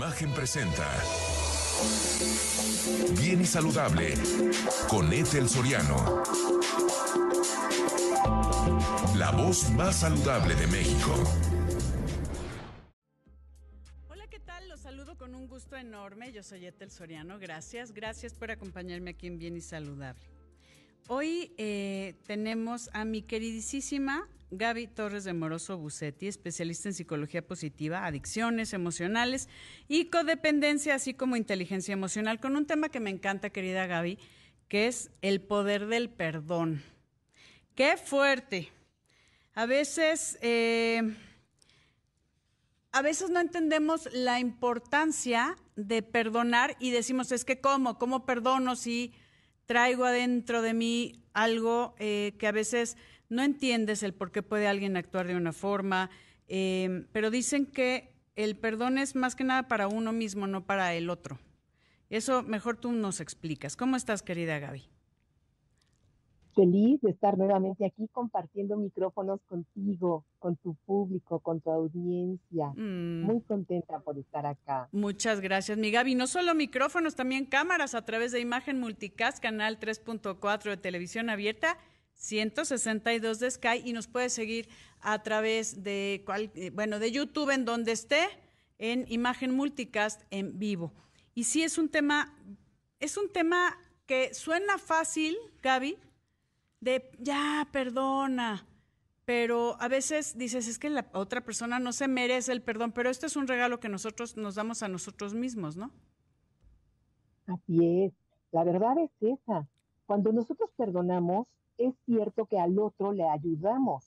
Imagen presenta. Bien y saludable con Ethel Soriano. La voz más saludable de México. Hola, ¿qué tal? Los saludo con un gusto enorme. Yo soy Ethel Soriano. Gracias, gracias por acompañarme aquí en Bien y Saludable. Hoy eh, tenemos a mi queridísima Gaby Torres de Moroso Bucetti, especialista en psicología positiva, adicciones emocionales y codependencia, así como inteligencia emocional, con un tema que me encanta, querida Gaby, que es el poder del perdón. ¡Qué fuerte! A veces, eh, a veces no entendemos la importancia de perdonar y decimos, es que ¿cómo? ¿Cómo perdono si traigo adentro de mí algo eh, que a veces no entiendes el por qué puede alguien actuar de una forma, em, pero dicen que el perdón es más que nada para uno mismo, no para el otro. Eso mejor tú nos explicas. ¿Cómo estás, querida Gaby? Feliz de estar nuevamente aquí compartiendo micrófonos contigo, con tu público, con tu audiencia. Mm. Muy contenta por estar acá. Muchas gracias, mi Gaby. No solo micrófonos, también cámaras a través de Imagen Multicast, canal 3.4 de televisión abierta 162 de Sky y nos puede seguir a través de, eh, bueno, de YouTube en donde esté, en Imagen Multicast en vivo. Y sí es un tema, es un tema que suena fácil, Gaby, de ya, perdona, pero a veces dices, es que la otra persona no se merece el perdón, pero esto es un regalo que nosotros nos damos a nosotros mismos, ¿no? Así es, la verdad es esa. Cuando nosotros perdonamos, es cierto que al otro le ayudamos,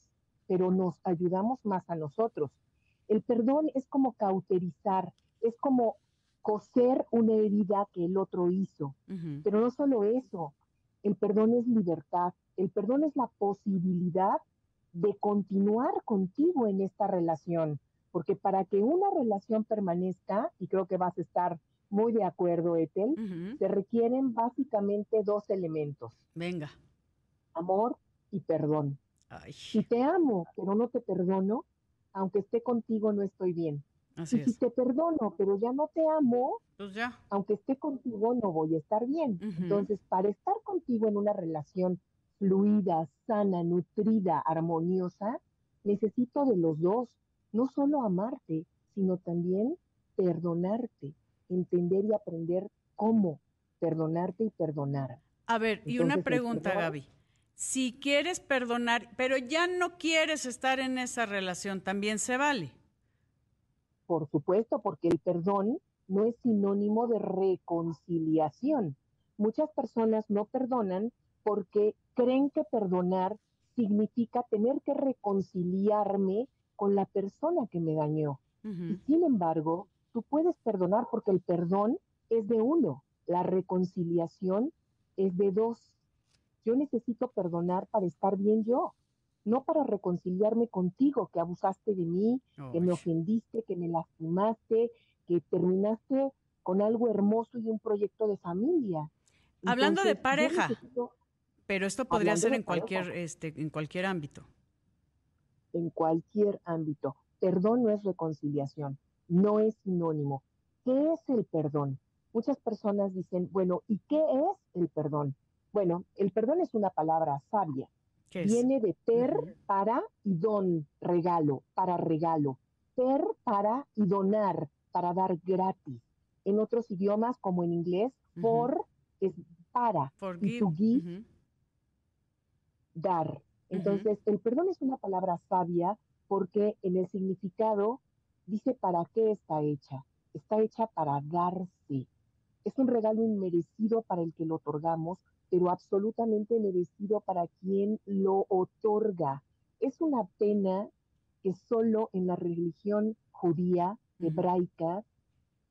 pero nos ayudamos más a nosotros. El perdón es como cauterizar, es como coser una herida que el otro hizo. Pero no solo eso, el perdón es libertad, el perdón es la posibilidad de continuar contigo en esta relación, porque para que una relación permanezca, y creo que vas a estar muy de acuerdo, Ethel, se requieren básicamente dos elementos. Venga amor y perdón. Si te amo, pero no te perdono, aunque esté contigo no estoy bien. y si te perdono, pero ya no te amo, pues ya. aunque esté contigo no voy a estar bien. Entonces, para estar contigo en una relación fluida, sana, nutrida, armoniosa, necesito de los dos, no solo amarte, sino también perdonarte, entender y aprender cómo perdonarte y perdonar. A ver, y una pregunta, Gaby si quieres perdonar, pero ya no quieres estar en esa relación, también se vale. Por supuesto, porque el perdón no es sinónimo de reconciliación. Muchas personas no perdonan porque creen que perdonar significa tener que reconciliarme con la persona que me dañó. y sin embargo, tú puedes perdonar porque el perdón es de uno, la reconciliación es de dos yo necesito perdonar para estar bien yo, no para reconciliarme contigo, que abusaste de mí, que me ofendiste, que me lastimaste, que terminaste con algo hermoso y un proyecto de familia. Hablando de pareja, pero esto podría ser en cualquier, este, en cualquier ámbito. En cualquier ámbito. Perdón no es reconciliación, no es sinónimo. ¿Qué es el perdón? Muchas personas dicen, bueno, ¿y qué es el perdón? Bueno, el perdón es una palabra sabia. Viene de per, para y don, regalo, para regalo. Per, para y donar, para dar gratis. En otros idiomas, como en inglés, for es para. Y to give, dar. Entonces, el perdón es una palabra sabia porque en el significado dice para qué está hecha. Está hecha para darse. Es un regalo inmerecido para el que lo otorgamos pero absolutamente merecido para quien lo otorga. Es una pena que solo en la religión judía, hebraica,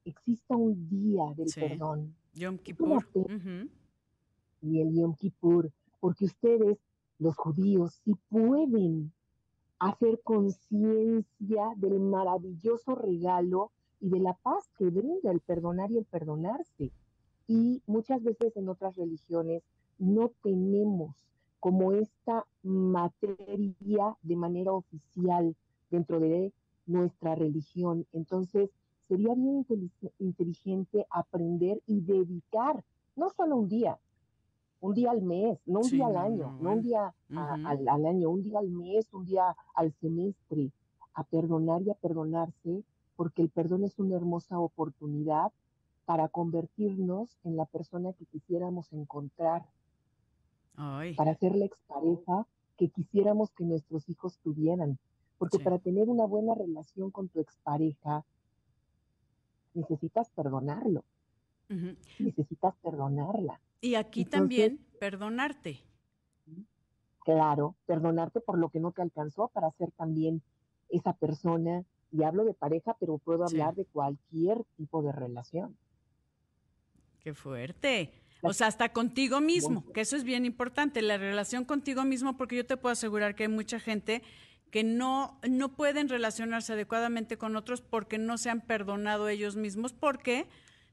exista un día del perdón. Yom Kippur. Y el Yom Kippur, porque ustedes, los judíos, sí pueden hacer conciencia del maravilloso regalo y de la paz que brinda el perdonar y el perdonarse. Y muchas veces en otras religiones no tenemos como esta materia de manera oficial dentro de nuestra religión. Entonces, sería bien inteligente aprender y dedicar no solo un día, un día al mes, no un día al año, no, un día al, año, un día al mes, un día al semestre, a perdonar y a perdonarse, porque el perdón es una hermosa oportunidad para convertirnos en la persona que quisiéramos encontrar, para ser la expareja que quisiéramos que nuestros hijos tuvieran. Porque para tener una buena relación con tu expareja, necesitas perdonarlo. Necesitas perdonarla. Y aquí también perdonarte. Claro, perdonarte por lo que no te alcanzó para ser también esa persona. Y hablo de pareja, pero puedo hablar de cualquier tipo de relación. Qué fuerte. O sea, hasta contigo mismo, que eso es bien importante, la relación contigo mismo, porque yo te puedo asegurar que hay mucha gente que no, no pueden relacionarse adecuadamente con otros porque no se han perdonado ellos mismos, porque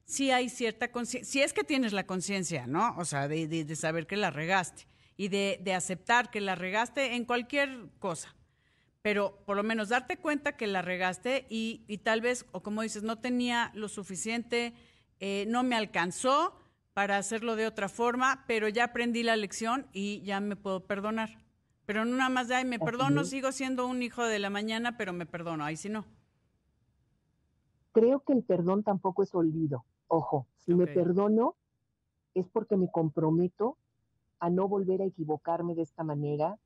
si hay cierta conciencia, si es que tienes la conciencia, ¿no? O sea, de, saber que la regaste y de, aceptar que la regaste en cualquier cosa. Pero por lo menos darte cuenta que la regaste y, tal vez, o como dices, no tenía lo suficiente, eh, no me alcanzó para hacerlo de otra forma, pero ya aprendí la lección y ya me puedo perdonar. Pero no nada más de, ay, me perdono, sigo siendo un hijo de la mañana, pero me perdono, ahí sí no. Creo que el perdón tampoco es olvido. Ojo, si me perdono es porque me comprometo a no volver a equivocarme de esta manera.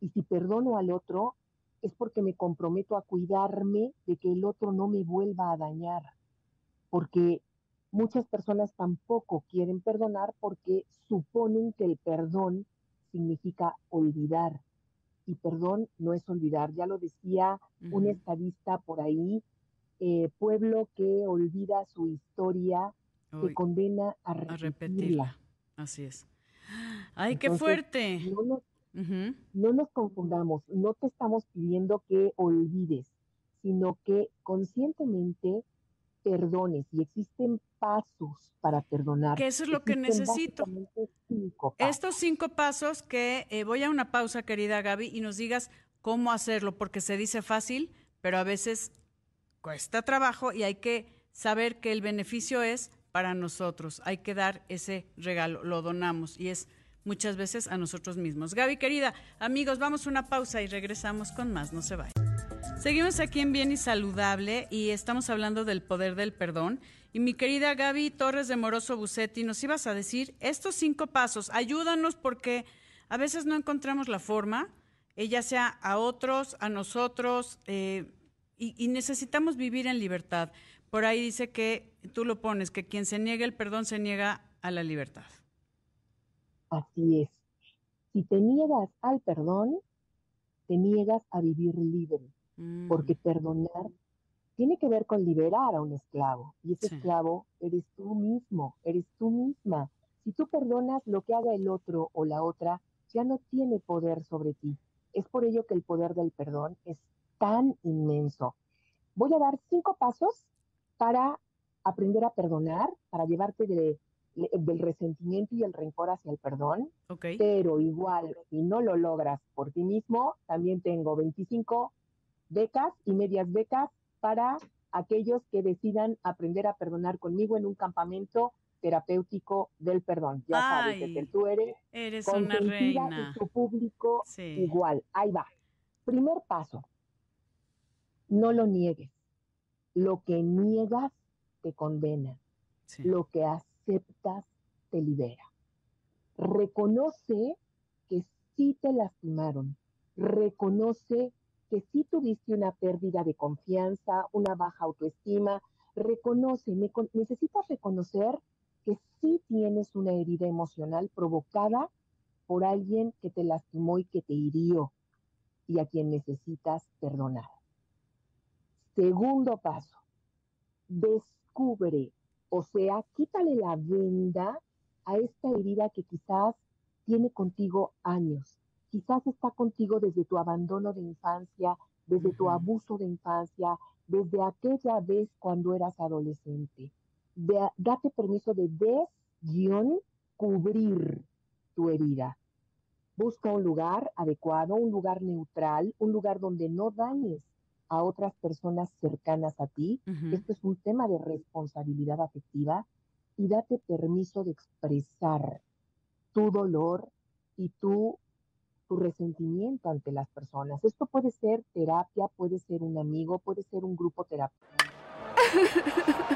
Y si perdono al otro, es porque me comprometo a cuidarme de que el otro no me vuelva a dañar. Porque muchas personas tampoco quieren perdonar porque suponen que el perdón significa olvidar. Y perdón no es olvidar. Ya lo decía un estadista por ahí, eh, pueblo que olvida su historia, que condena a repetirla. Así es. ¡Ay, qué fuerte! No nos, confundamos, no te estamos pidiendo que olvides, sino que conscientemente perdones y existen pasos para perdonar. Que eso es lo que necesito. Estos cinco pasos que eh, voy a una pausa, querida Gaby, y nos digas cómo hacerlo, porque se dice fácil, pero a veces cuesta trabajo y hay que saber que el beneficio es para nosotros. Hay que dar ese regalo, lo donamos y es muchas veces a nosotros mismos. Gaby, querida, amigos, vamos a una pausa y regresamos con más, no se vayan. Seguimos aquí en Bien y Saludable y estamos hablando del poder del perdón. Y mi querida Gaby Torres de Moroso Bucetti, nos ibas a decir estos cinco pasos. Ayúdanos porque a veces no encontramos la forma, eh, ya sea a otros, a nosotros, eh, y, necesitamos vivir en libertad. Por ahí dice que tú lo pones, que quien se niega el perdón se niega a la libertad. Así es. Si te niegas al perdón, te niegas a vivir libre, mm. porque perdonar tiene que ver con liberar a un esclavo, y ese esclavo eres tú mismo, eres tú misma. Si tú perdonas lo que haga el otro o la otra, ya no tiene poder sobre ti. Es por ello que el poder del perdón es tan inmenso. Voy a dar cinco pasos para aprender a perdonar, para llevarte del resentimiento y el rencor hacia el perdón. Pero igual, si no lo logras por ti mismo, también tengo 25 becas y medias becas para aquellos que decidan aprender a perdonar conmigo en un campamento terapéutico del perdón. Ya sabes que tú eres, eres una reina. Y tu público igual. Ahí va. Primer paso, no lo niegues. Lo que niegas te condena. Lo que aceptas te libera. Reconoce que sí te lastimaron. Reconoce que sí tuviste una pérdida de confianza, una baja autoestima. Reconoce, necesitas reconocer que sí tienes una herida emocional provocada por alguien que te lastimó y que te hirió y a quien necesitas perdonar. Segundo paso, descubre, o sea, quítale la venda a esta herida que quizás tiene contigo años, quizás está contigo desde tu abandono de infancia, desde tu abuso de infancia, desde aquella vez cuando eras adolescente. date permiso de descubrir tu herida. Busca un lugar adecuado, un lugar neutral, un lugar donde no dañes a otras personas cercanas a ti. Esto es un tema de responsabilidad afectiva y date permiso de expresar tu dolor y tu, tu resentimiento ante las personas. Esto puede ser terapia, puede ser un amigo, puede ser un grupo terapéutico.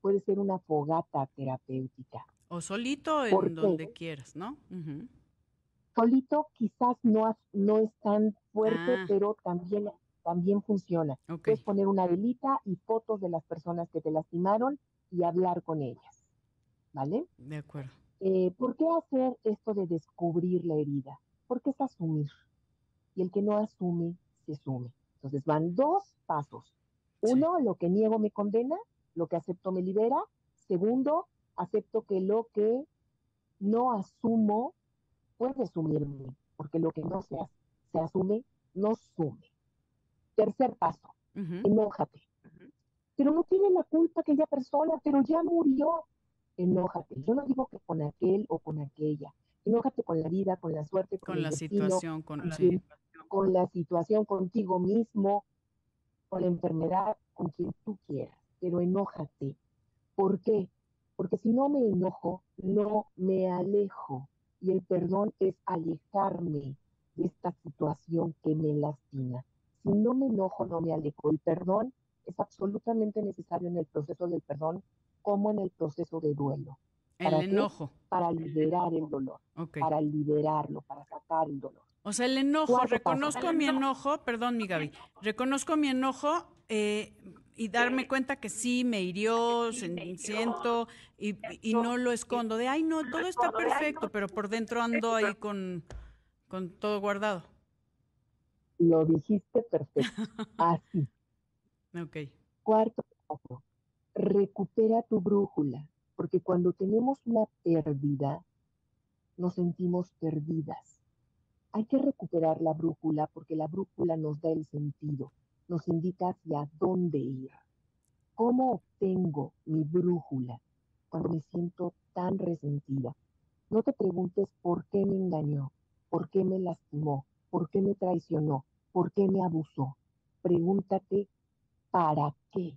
puede ser una fogata terapéutica. O solito en donde quieras, ¿no? Solito quizás no, no es tan fuerte, ah. pero también, también funciona. Puedes poner una velita y fotos de las personas que te lastimaron y hablar con ellas. ¿Vale? De acuerdo. Eh, ¿Por qué hacer esto de descubrir la herida? Porque es asumir. Y el que no asume, se sume. Entonces van dos pasos. Uno, lo que niego me condena, lo que acepto me libera. Segundo, acepto que lo que no asumo puede sumirme, porque lo que no se, se asume, no sume. Tercer paso, enójate. Pero no tiene la culpa aquella persona, pero ya murió. Enójate. Yo no digo que con aquel o con aquella. Enójate con la vida, con la suerte, con, la situación, con, con la situación contigo mismo, con la enfermedad, con quien tú quieras pero enójate. ¿Por qué? Porque si no me enojo, no me alejo. Y el perdón es alejarme de esta situación que me lastima. Si no me enojo, no me alejo. El perdón es absolutamente necesario en el proceso del perdón como en el proceso de duelo. El enojo. Para liberar el dolor. Para liberarlo, para sacar el dolor. O sea, el enojo, reconozco mi enojo, perdón, mi Gaby, reconozco mi enojo, eh, y darme cuenta que sí me hirió, siento y, y, no lo escondo. De, ay, no, todo está perfecto, pero por dentro ando ahí con, con todo guardado. Lo dijiste perfecto. Así. ok. Cuarto paso. Recupera tu brújula, porque cuando tenemos una pérdida, nos sentimos perdidas. Hay que recuperar la brújula porque la brújula nos da el sentido nos indica hacia dónde ir. ¿Cómo obtengo mi brújula cuando me siento tan resentida? No te preguntes por qué me engañó, por qué me lastimó, por qué me traicionó, por qué me abusó. Pregúntate, ¿para qué?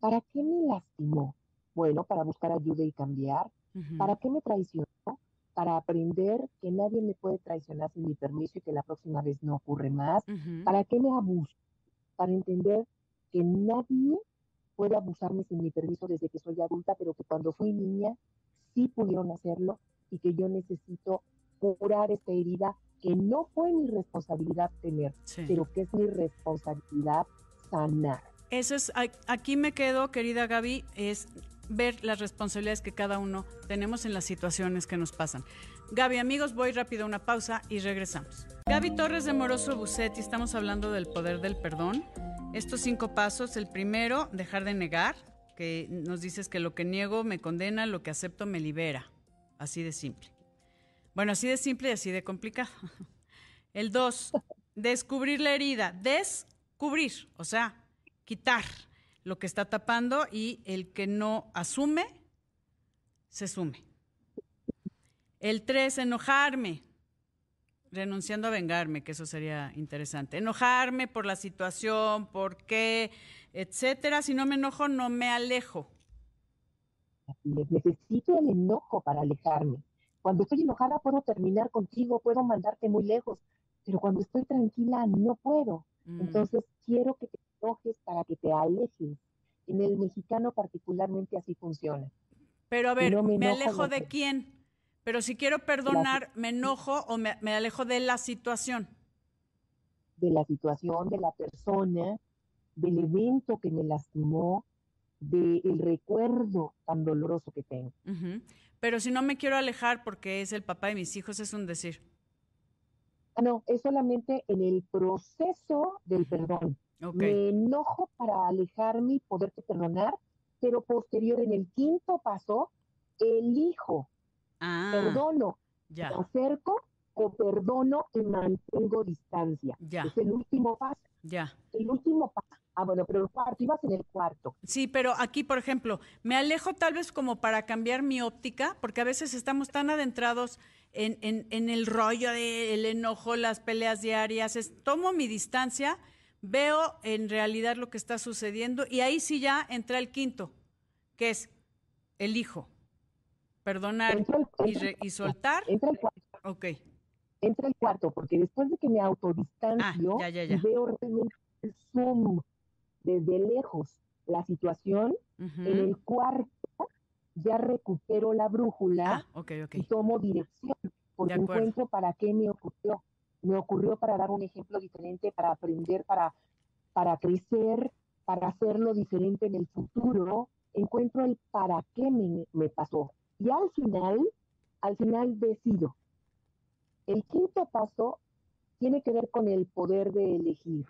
¿Para qué me lastimó? Bueno, para buscar ayuda y cambiar. ¿Para qué me traicionó? Para aprender que nadie me puede traicionar sin mi permiso y que la próxima vez no ocurre más. ¿Para qué me abusó? Para entender que nadie puede abusarme sin mi permiso desde que soy adulta, pero que cuando fui niña sí pudieron hacerlo y que yo necesito curar esta herida que no fue mi responsabilidad tener, pero que es mi responsabilidad sanar. Eso es, aquí me quedo, querida Gaby, es ver las responsabilidades que cada uno tenemos en las situaciones que nos pasan. Gaby, amigos, voy rápido a una pausa y regresamos. Gaby Torres de Moroso Bucetti, estamos hablando del poder del perdón. Estos cinco pasos, el primero, dejar de negar, que nos dices que lo que niego me condena, lo que acepto me libera. Así de simple. Bueno, así de simple y así de complicado. El dos, descubrir la herida. Descubrir, o sea, quitar lo que está tapando y el que no asume, se sume. El tres, enojarme, renunciando a vengarme, que eso sería interesante. Enojarme por la situación, por qué, etcétera. Si no me enojo, no me alejo. Necesito el enojo para alejarme. Cuando estoy enojada puedo terminar contigo, puedo mandarte muy lejos, pero cuando estoy tranquila no puedo. Mm. Entonces, quiero que te enojes para que te alejes. En el mexicano particularmente así funciona. Pero a ver, no me me, alejo de quién? Pero si quiero perdonar, ¿me enojo o me, me alejo de la situación? De la situación, de la persona, del evento que me lastimó, del recuerdo tan doloroso que tengo. Ujú. Pero si no me quiero alejar porque es el papá de mis hijos, es un decir. Ah, no, es solamente en el proceso del perdón. Me enojo para alejarme y poderte perdonar, pero posterior en el quinto paso, elijo, Ah, perdono, ya, me acerco o perdono y mantengo distancia. Ya. Es el último paso. ya. El último paso. Ah, bueno, pero el cuarto, ibas en el cuarto. Sí, pero aquí, por ejemplo, me alejo tal vez como para cambiar mi óptica, porque a veces estamos tan adentrados en, en- en el rollo del enojo, las peleas diarias. es- tomo mi distancia, veo en realidad lo que está sucediendo y ahí sí ya entra el quinto, que es perdonar Entra el- y, re- el y soltar. Entra el cuarto. Ok, Entra el cuarto, porque después de que me autodistancio, Ah, ya, ya, ya. y veo realmente el zoom desde lejos la situación, en el cuarto ya recupero la brújula Ah, y tomo dirección, porque encuentro para qué me ocurrió. Me ocurrió para dar un ejemplo diferente, para aprender, para, para crecer, para hacerlo diferente en el futuro. Encuentro el para qué me, me pasó. Y al final, al final decido. El quinto paso tiene que ver con el poder de elegir.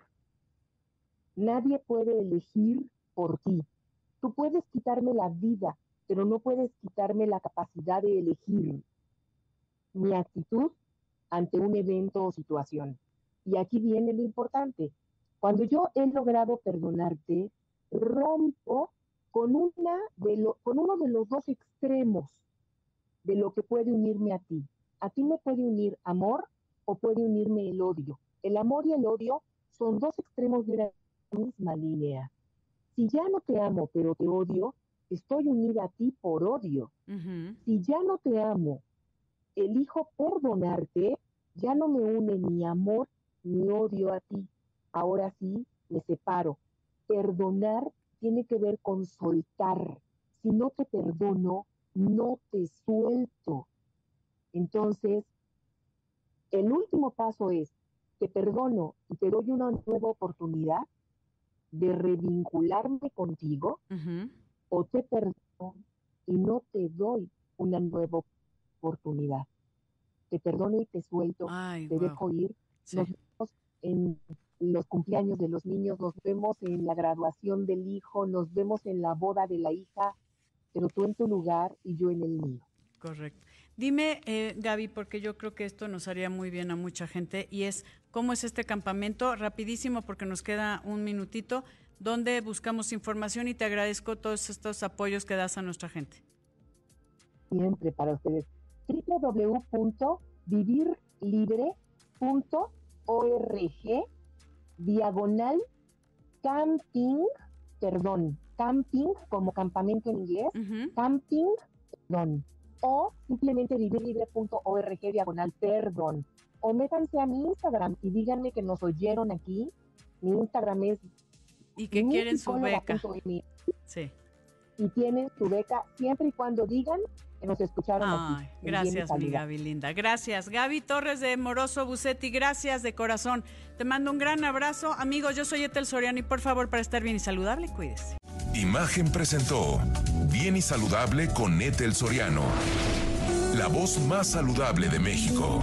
Nadie puede elegir por ti. Tú puedes quitarme la vida, pero no puedes quitarme la capacidad de elegir mi actitud ante un evento o situación. Y aquí viene lo importante. Cuando yo he logrado perdonarte, rompo con, una de lo- con uno de los dos extremos de lo que puede unirme a ti. A ti me puede unir amor o puede unirme el odio. El amor y el odio son dos extremos de la misma línea. Si ya no te amo, pero te odio, estoy unida a ti por odio. Si ya no te amo, elijo perdonarte, ya no me une ni amor ni odio a ti. Ahora sí, me separo. Perdonar tiene que ver con soltar. Si no te perdono, no te suelto. Entonces, el último paso es, te perdono y te doy una nueva oportunidad de revincularme contigo. O te perdono y no te doy una nueva oportunidad. Te perdono y te suelto, Ay, te dejo ir. Sí. Nos vemos en los cumpleaños de los niños, nos vemos en la graduación del hijo, nos vemos en la boda de la hija, pero tú en tu lugar y yo en el mío. Correcto. Dime, eh, Gaby, porque yo creo que esto nos haría muy bien a mucha gente, y es cómo es este campamento, rapidísimo, porque nos queda un minutito, donde buscamos información y te agradezco todos estos apoyos que das a nuestra gente. Siempre para ustedes. www.vivirlibre.org diagonal camping, perdón, camping como campamento en inglés, camping, perdón, o simplemente vivirlibre.org diagonal perdón. O métanse a mi Instagram y díganme que nos oyeron aquí. Mi Instagram es Y que quieren su beca. Sí. y tienen su beca siempre y cuando digan que nos escucharon Ay, aquí. gracias, mi. Gaby linda. Gracias. Gaby Torres de Moroso Bucetti, gracias de corazón. Te mando un gran abrazo. Amigos, yo soy Etel Soriano y por favor, para estar bien y saludable, cuídese. Imagen presentó Bien y Saludable con Ethel Soriano. La voz más saludable de México.